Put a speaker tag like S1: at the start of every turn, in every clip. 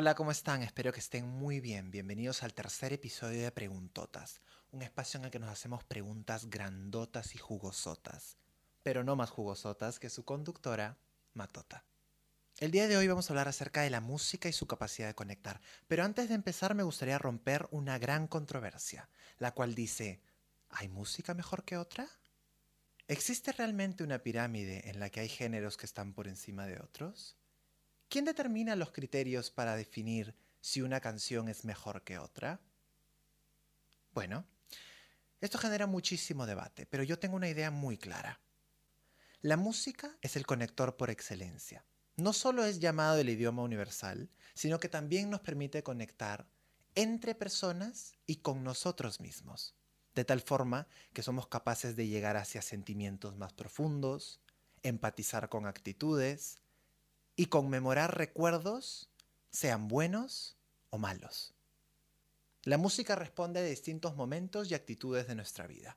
S1: Hola, ¿cómo están? Espero que estén muy bien. Bienvenidos al tercer episodio de Preguntotas, un espacio en el que nos hacemos preguntas grandotas y jugosotas, pero no más jugosotas que su conductora, Matota. El día de hoy vamos a hablar acerca de la música y su capacidad de conectar, pero antes de empezar me gustaría romper una gran controversia, la cual dice, ¿hay música mejor que otra? ¿Existe realmente una pirámide en la que hay géneros que están por encima de otros? ¿Quién determina los criterios para definir si una canción es mejor que otra? Bueno, esto genera muchísimo debate, pero yo tengo una idea muy clara. La música es el conector por excelencia no solo es llamado el idioma universal, sino que también nos permite conectar entre personas y con nosotros mismos, de tal forma que somos capaces de llegar hacia sentimientos más profundos, empatizar con actitudes y conmemorar recuerdos, sean buenos o malos. La música responde a distintos momentos y actitudes de nuestra vida.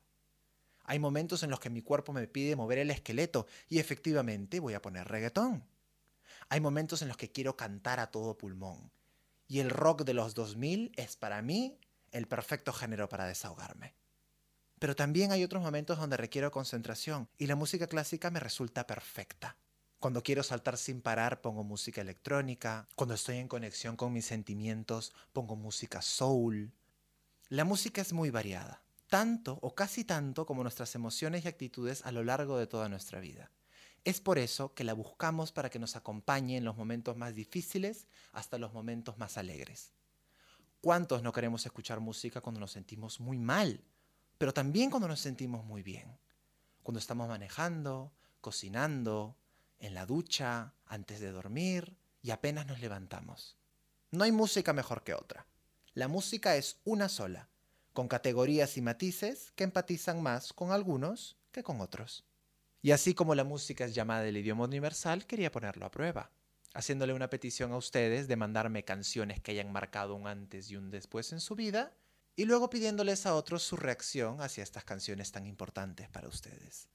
S1: Hay momentos en los que mi cuerpo me pide mover el esqueleto y efectivamente voy a poner reggaetón. Hay momentos en los que quiero cantar a todo pulmón. Y el rock de los 2000 es para mí el perfecto género para desahogarme. Pero también hay otros momentos donde requiero concentración y la música clásica me resulta perfecta. Cuando quiero saltar sin parar pongo música electrónica, cuando estoy en conexión con mis sentimientos pongo música soul. La música es muy variada, tanto o casi tanto como nuestras emociones y actitudes a lo largo de toda nuestra vida. Es por eso que la buscamos para que nos acompañe en los momentos más difíciles hasta los momentos más alegres. ¿Cuántos no queremos escuchar música cuando nos sentimos muy mal? Pero también cuando nos sentimos muy bien. Cuando estamos manejando, cocinando, en la ducha, antes de dormir y apenas nos levantamos. No hay música mejor que otra. La música es una sola, con categorías y matices que empatizan más con algunos que con otros. Y así como la música es llamada el idioma universal, quería ponerlo a prueba, haciéndole una petición a ustedes de mandarme canciones que hayan marcado un antes y un después en su vida, y luego pidiéndoles a otros su reacción hacia estas canciones tan importantes para ustedes.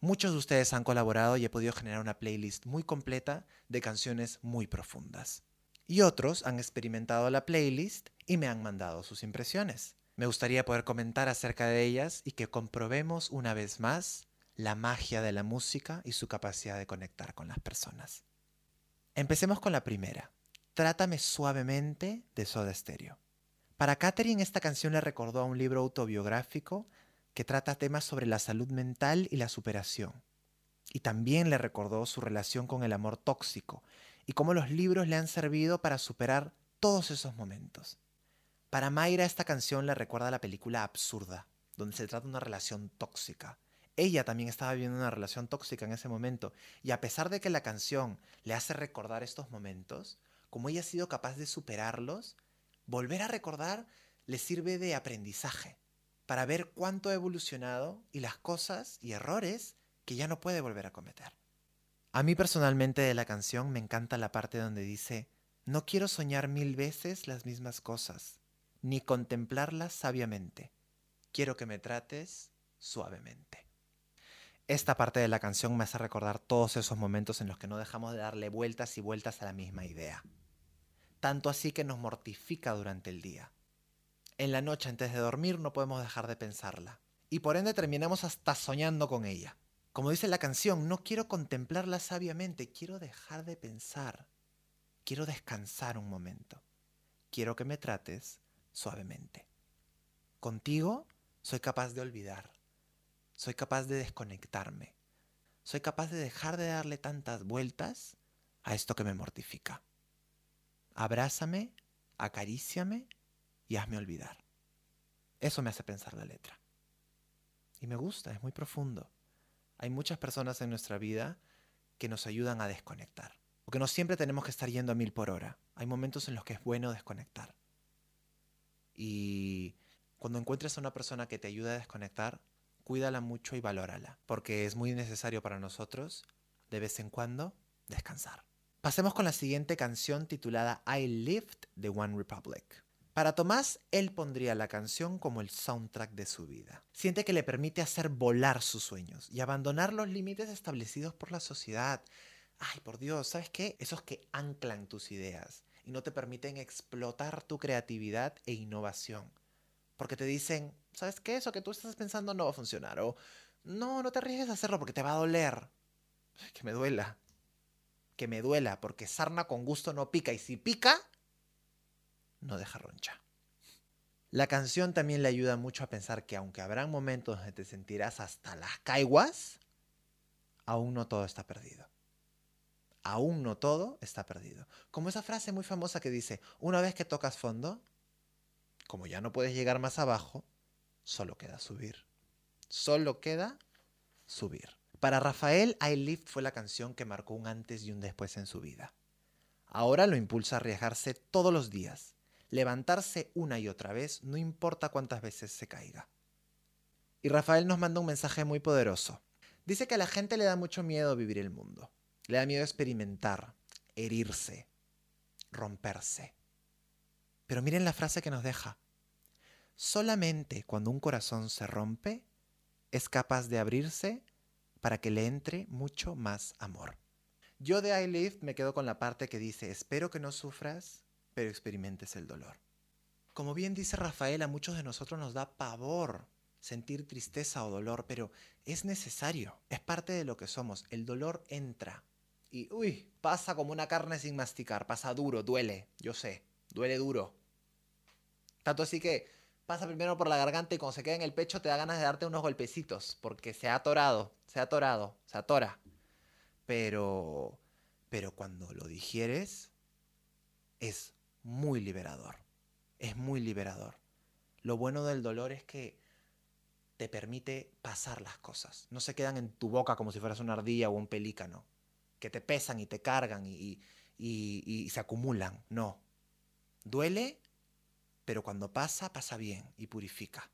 S1: Muchos de ustedes han colaborado y he podido generar una playlist muy completa de canciones muy profundas. Y otros han experimentado la playlist y me han mandado sus impresiones. Me gustaría poder comentar acerca de ellas y que comprobemos una vez más la magia de la música y su capacidad de conectar con las personas. Empecemos con la primera. Trátame suavemente de Soda Stereo. Para Katherine esta canción le recordó a un libro autobiográfico que trata temas sobre la salud mental y la superación. Y también le recordó su relación con el amor tóxico y cómo los libros le han servido para superar todos esos momentos. Para Mayra esta canción le recuerda a la película Absurda, donde se trata una relación tóxica, ella también estaba viviendo una relación tóxica en ese momento. Y a pesar de que la canción le hace recordar estos momentos, como ella ha sido capaz de superarlos, volver a recordar le sirve de aprendizaje para ver cuánto ha evolucionado y las cosas y errores que ya no puede volver a cometer. A mí personalmente de la canción me encanta la parte donde dice, no quiero soñar mil veces las mismas cosas, ni contemplarlas sabiamente. Quiero que me trates suavemente. Esta parte de la canción me hace recordar todos esos momentos en los que no dejamos de darle vueltas y vueltas a la misma idea. Tanto así que nos mortifica durante el día. En la noche antes de dormir no podemos dejar de pensarla. Y por ende terminamos hasta soñando con ella. Como dice la canción, no quiero contemplarla sabiamente, quiero dejar de pensar. Quiero descansar un momento. Quiero que me trates suavemente. Contigo soy capaz de olvidar soy capaz de desconectarme. Soy capaz de dejar de darle tantas vueltas a esto que me mortifica. Abrázame, acaríciame y hazme olvidar. Eso me hace pensar la letra. Y me gusta, es muy profundo. Hay muchas personas en nuestra vida que nos ayudan a desconectar. Porque no siempre tenemos que estar yendo a mil por hora. Hay momentos en los que es bueno desconectar. Y cuando encuentres a una persona que te ayuda a desconectar, cuídala mucho y valórala, porque es muy necesario para nosotros, de vez en cuando, descansar. Pasemos con la siguiente canción titulada I Lived de One Republic. Para Tomás, él pondría la canción como el soundtrack de su vida. Siente que le permite hacer volar sus sueños y abandonar los límites establecidos por la sociedad. Ay, por Dios, ¿sabes qué? Esos que anclan tus ideas y no te permiten explotar tu creatividad e innovación. Porque te dicen, ¿sabes qué? Eso que tú estás pensando no va a funcionar. O no, no te arriesgues a hacerlo porque te va a doler. Que me duela. Que me duela, porque sarna con gusto no pica. Y si pica, no deja roncha. La canción también le ayuda mucho a pensar que aunque habrán momentos donde te sentirás hasta las caiguas, aún no todo está perdido. Aún no todo está perdido. Como esa frase muy famosa que dice, una vez que tocas fondo, como ya no puedes llegar más abajo, solo queda subir. Solo queda subir. Para Rafael, I Lift fue la canción que marcó un antes y un después en su vida. Ahora lo impulsa a arriesgarse todos los días, levantarse una y otra vez, no importa cuántas veces se caiga. Y Rafael nos manda un mensaje muy poderoso. Dice que a la gente le da mucho miedo vivir el mundo. Le da miedo experimentar, herirse, romperse. Pero miren la frase que nos deja. Solamente cuando un corazón se rompe, es capaz de abrirse para que le entre mucho más amor. Yo de I me quedo con la parte que dice, espero que no sufras pero experimentes el dolor. Como bien dice Rafael, a muchos de nosotros nos da pavor sentir tristeza o dolor, pero es necesario, es parte de lo que somos. El dolor entra y, uy, pasa como una carne sin masticar, pasa duro, duele, yo sé, duele duro. Tanto así que pasa primero por la garganta y cuando se queda en el pecho te da ganas de darte unos golpecitos, porque se ha atorado, se ha atorado, se atora. Pero, pero cuando lo digieres, es muy liberador. Es muy liberador. Lo bueno del dolor es que te permite pasar las cosas. No se quedan en tu boca como si fueras una ardilla o un pelícano, que te pesan y te cargan y, y se acumulan. No. Duele, pero cuando pasa, pasa bien y purifica.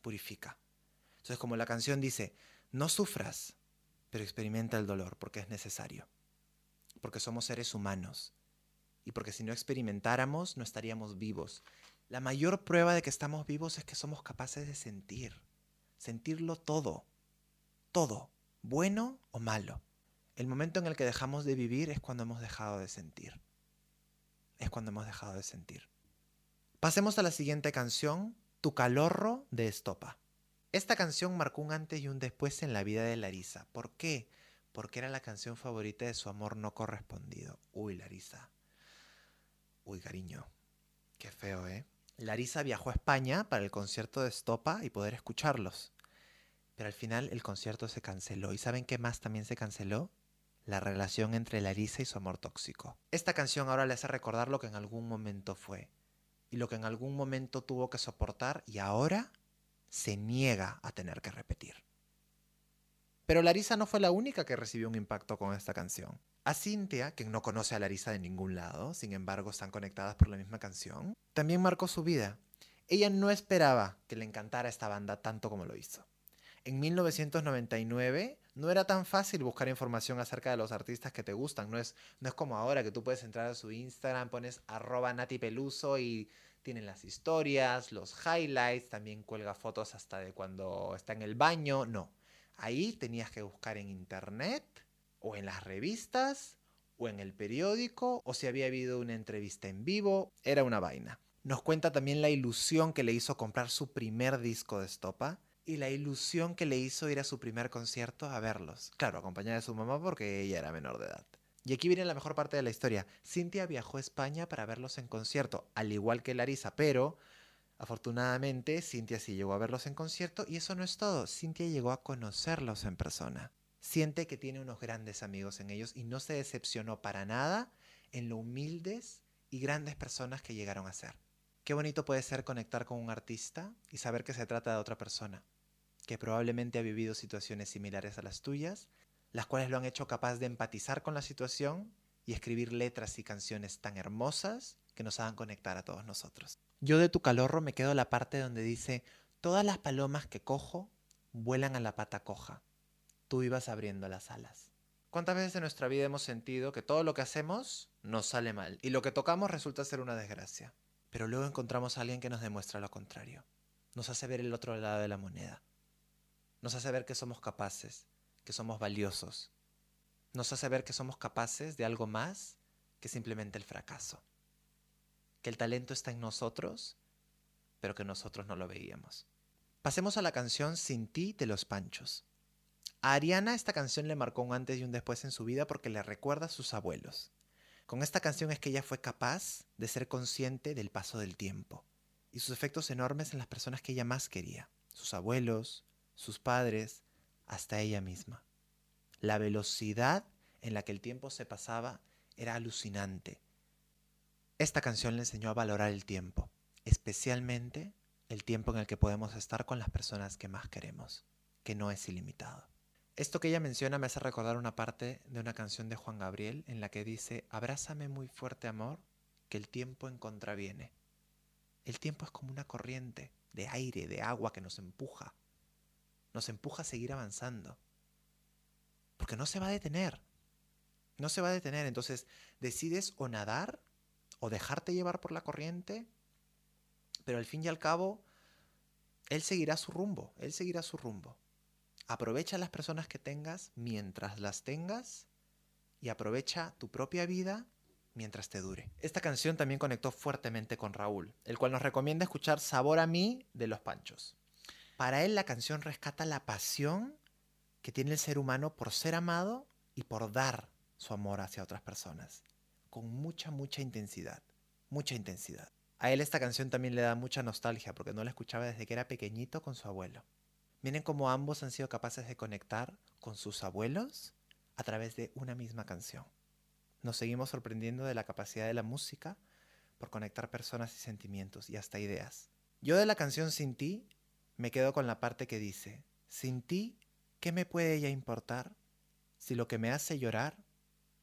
S1: Purifica. Entonces, como la canción dice, no sufras, pero experimenta el dolor porque es necesario. Porque somos seres humanos y porque si no experimentáramos no estaríamos vivos. La mayor prueba de que estamos vivos es que somos capaces de sentir, sentirlo todo, todo, bueno o malo. El momento en el que dejamos de vivir es cuando hemos dejado de sentir. Es cuando hemos dejado de sentir. Pasemos a la siguiente canción, Tu calorro de Estopa. Esta canción marcó un antes y un después en la vida de Larisa. ¿Por qué? Porque era la canción favorita de su amor no correspondido. Uy, Larisa, Uy, cariño, qué feo, ¿eh? Larisa viajó a España para el concierto de Estopa y poder escucharlos. Pero al final el concierto se canceló. ¿Y saben qué más también se canceló? La relación entre Larisa y su amor tóxico. Esta canción ahora le hace recordar lo que en algún momento fue. Y lo que en algún momento tuvo que soportar y ahora se niega a tener que repetir. Pero Larisa no fue la única que recibió un impacto con esta canción. A Cynthia, quien no conoce a Larisa de ningún lado, sin embargo están conectadas por la misma canción, también marcó su vida. Ella no esperaba que le encantara esta banda tanto como lo hizo. En 1999 no era tan fácil buscar información acerca de los artistas que te gustan. No es, no es como ahora que tú puedes entrar a su Instagram, pones arroba Nati Peluso y tienen las historias, los highlights, también cuelga fotos hasta de cuando está en el baño. No, ahí tenías que buscar en internet o en las revistas, o en el periódico, o si había habido una entrevista en vivo, era una vaina. Nos cuenta también la ilusión que le hizo comprar su primer disco de estopa y la ilusión que le hizo ir a su primer concierto a verlos. Claro, acompañada de su mamá porque ella era menor de edad. Y aquí viene la mejor parte de la historia. Cintia viajó a España para verlos en concierto, al igual que Larisa, pero afortunadamente Cintia sí llegó a verlos en concierto y eso no es todo. Cintia llegó a conocerlos en persona siente que tiene unos grandes amigos en ellos y no se decepcionó para nada en lo humildes y grandes personas que llegaron a ser. Qué bonito puede ser conectar con un artista y saber que se trata de otra persona, que probablemente ha vivido situaciones similares a las tuyas, las cuales lo han hecho capaz de empatizar con la situación y escribir letras y canciones tan hermosas que nos hagan conectar a todos nosotros. Yo de tu calorro me quedo la parte donde dice, todas las palomas que cojo vuelan a la pata coja tú ibas abriendo las alas. ¿Cuántas veces en nuestra vida hemos sentido que todo lo que hacemos nos sale mal y lo que tocamos resulta ser una desgracia? Pero luego encontramos a alguien que nos demuestra lo contrario. Nos hace ver el otro lado de la moneda. Nos hace ver que somos capaces, que somos valiosos. Nos hace ver que somos capaces de algo más que simplemente el fracaso. que el talento está en nosotros, pero que nosotros no lo veíamos. Pasemos a la canción Sin ti de los Panchos. A Ariana esta canción le marcó un antes y un después en su vida porque le recuerda a sus abuelos. Con esta canción es que ella fue capaz de ser consciente del paso del tiempo y sus efectos enormes en las personas que ella más quería, sus abuelos, sus padres, hasta ella misma. La velocidad en la que el tiempo se pasaba era alucinante. Esta canción le enseñó a valorar el tiempo, especialmente el tiempo en el que podemos estar con las personas que más queremos, que no es ilimitado. Esto que ella menciona me hace recordar una parte de una canción de Juan Gabriel en la que dice, abrázame muy fuerte amor, que el tiempo en contra viene. El tiempo es como una corriente de aire, de agua que nos empuja. Nos empuja a seguir avanzando. Porque no se va a detener. No se va a detener. Entonces decides o nadar o dejarte llevar por la corriente, pero al fin y al cabo, él seguirá su rumbo, él seguirá su rumbo. Aprovecha las personas que tengas mientras las tengas y aprovecha tu propia vida mientras te dure. Esta canción también conectó fuertemente con Raúl, el cual nos recomienda escuchar Sabor a mí de Los Panchos. Para él la canción rescata la pasión que tiene el ser humano por ser amado y por dar su amor hacia otras personas, con mucha, mucha intensidad, mucha intensidad. A él esta canción también le da mucha nostalgia porque no la escuchaba desde que era pequeñito con su abuelo. Miren cómo ambos han sido capaces de conectar con sus abuelos a través de una misma canción. Nos seguimos sorprendiendo de la capacidad de la música por conectar personas y sentimientos y hasta ideas. Yo de la canción Sin ti me quedo con la parte que dice, Sin ti, ¿qué me puede ya importar si lo que me hace llorar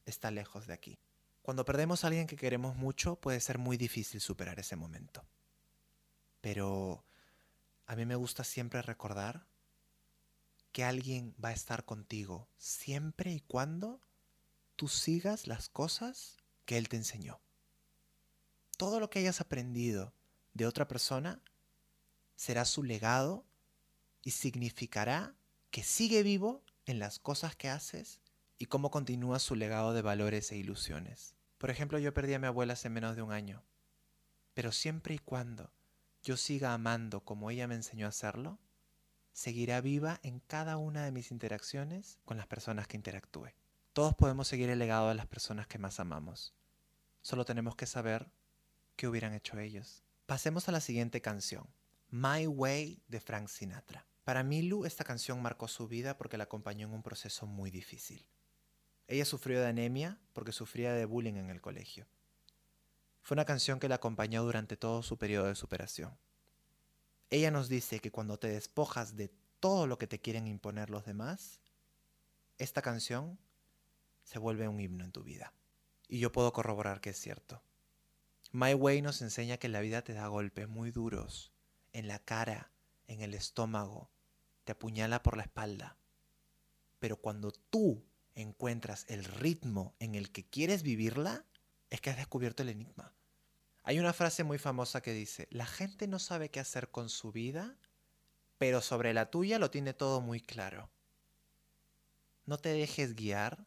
S1: está lejos de aquí? Cuando perdemos a alguien que queremos mucho puede ser muy difícil superar ese momento. Pero a mí me gusta siempre recordar que alguien va a estar contigo siempre y cuando tú sigas las cosas que Él te enseñó. Todo lo que hayas aprendido de otra persona será su legado y significará que sigue vivo en las cosas que haces y cómo continúa su legado de valores e ilusiones. Por ejemplo, yo perdí a mi abuela hace menos de un año, pero siempre y cuando yo siga amando como ella me enseñó a hacerlo, seguirá viva en cada una de mis interacciones con las personas que interactúe. Todos podemos seguir el legado de las personas que más amamos. Solo tenemos que saber qué hubieran hecho ellos. Pasemos a la siguiente canción, My Way de Frank Sinatra. Para Milu esta canción marcó su vida porque la acompañó en un proceso muy difícil. Ella sufrió de anemia porque sufría de bullying en el colegio. Fue una canción que la acompañó durante todo su periodo de superación. Ella nos dice que cuando te despojas de todo lo que te quieren imponer los demás, esta canción se vuelve un himno en tu vida. Y yo puedo corroborar que es cierto. My Way nos enseña que la vida te da golpes muy duros, en la cara, en el estómago, te apuñala por la espalda. Pero cuando tú encuentras el ritmo en el que quieres vivirla, es que has descubierto el enigma. Hay una frase muy famosa que dice, la gente no sabe qué hacer con su vida, pero sobre la tuya lo tiene todo muy claro. No te dejes guiar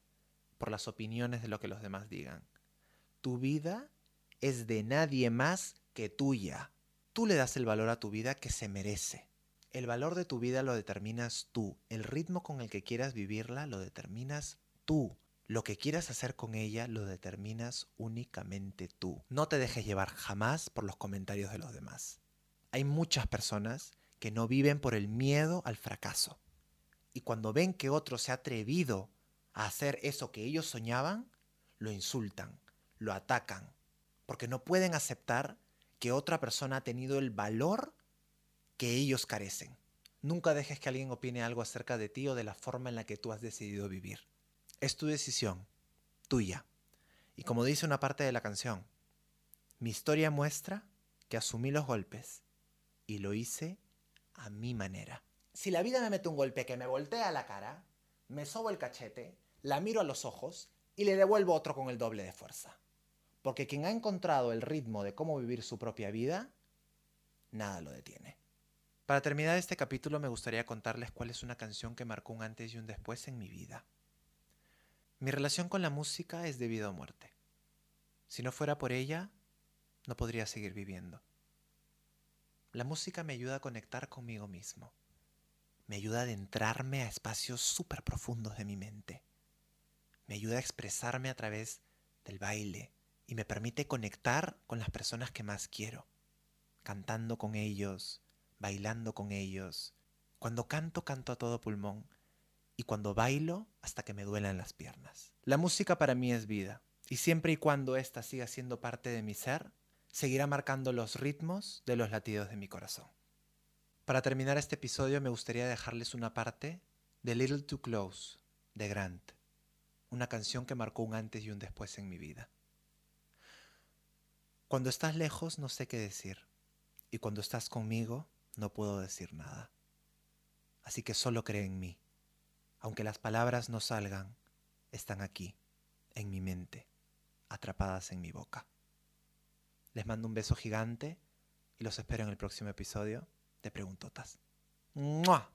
S1: por las opiniones de lo que los demás digan. Tu vida es de nadie más que tuya. Tú le das el valor a tu vida que se merece. El valor de tu vida lo determinas tú. El ritmo con el que quieras vivirla lo determinas tú. Lo que quieras hacer con ella lo determinas únicamente tú. No te dejes llevar jamás por los comentarios de los demás. Hay muchas personas que no viven por el miedo al fracaso. Y cuando ven que otro se ha atrevido a hacer eso que ellos soñaban, lo insultan, lo atacan, porque no pueden aceptar que otra persona ha tenido el valor que ellos carecen. Nunca dejes que alguien opine algo acerca de ti o de la forma en la que tú has decidido vivir. Es tu decisión, tuya. Y como dice una parte de la canción, mi historia muestra que asumí los golpes y lo hice a mi manera. Si la vida me mete un golpe que me voltea la cara, me sobo el cachete, la miro a los ojos y le devuelvo otro con el doble de fuerza. Porque quien ha encontrado el ritmo de cómo vivir su propia vida, nada lo detiene. Para terminar este capítulo me gustaría contarles cuál es una canción que marcó un antes y un después en mi vida. Mi relación con la música es de vida o muerte. Si no fuera por ella, no podría seguir viviendo. La música me ayuda a conectar conmigo mismo. Me ayuda a adentrarme a espacios súper profundos de mi mente. Me ayuda a expresarme a través del baile y me permite conectar con las personas que más quiero, cantando con ellos, bailando con ellos. Cuando canto, canto a todo pulmón y cuando bailo hasta que me duelan las piernas. La música para mí es vida y siempre y cuando ésta siga siendo parte de mi ser, seguirá marcando los ritmos de los latidos de mi corazón. Para terminar este episodio me gustaría dejarles una parte de Little Too Close de Grant, una canción que marcó un antes y un después en mi vida. Cuando estás lejos no sé qué decir y cuando estás conmigo no puedo decir nada. Así que solo cree en mí. Aunque las palabras no salgan, están aquí, en mi mente, atrapadas en mi boca. Les mando un beso gigante y los espero en el próximo episodio de Preguntotas. ¡Mua!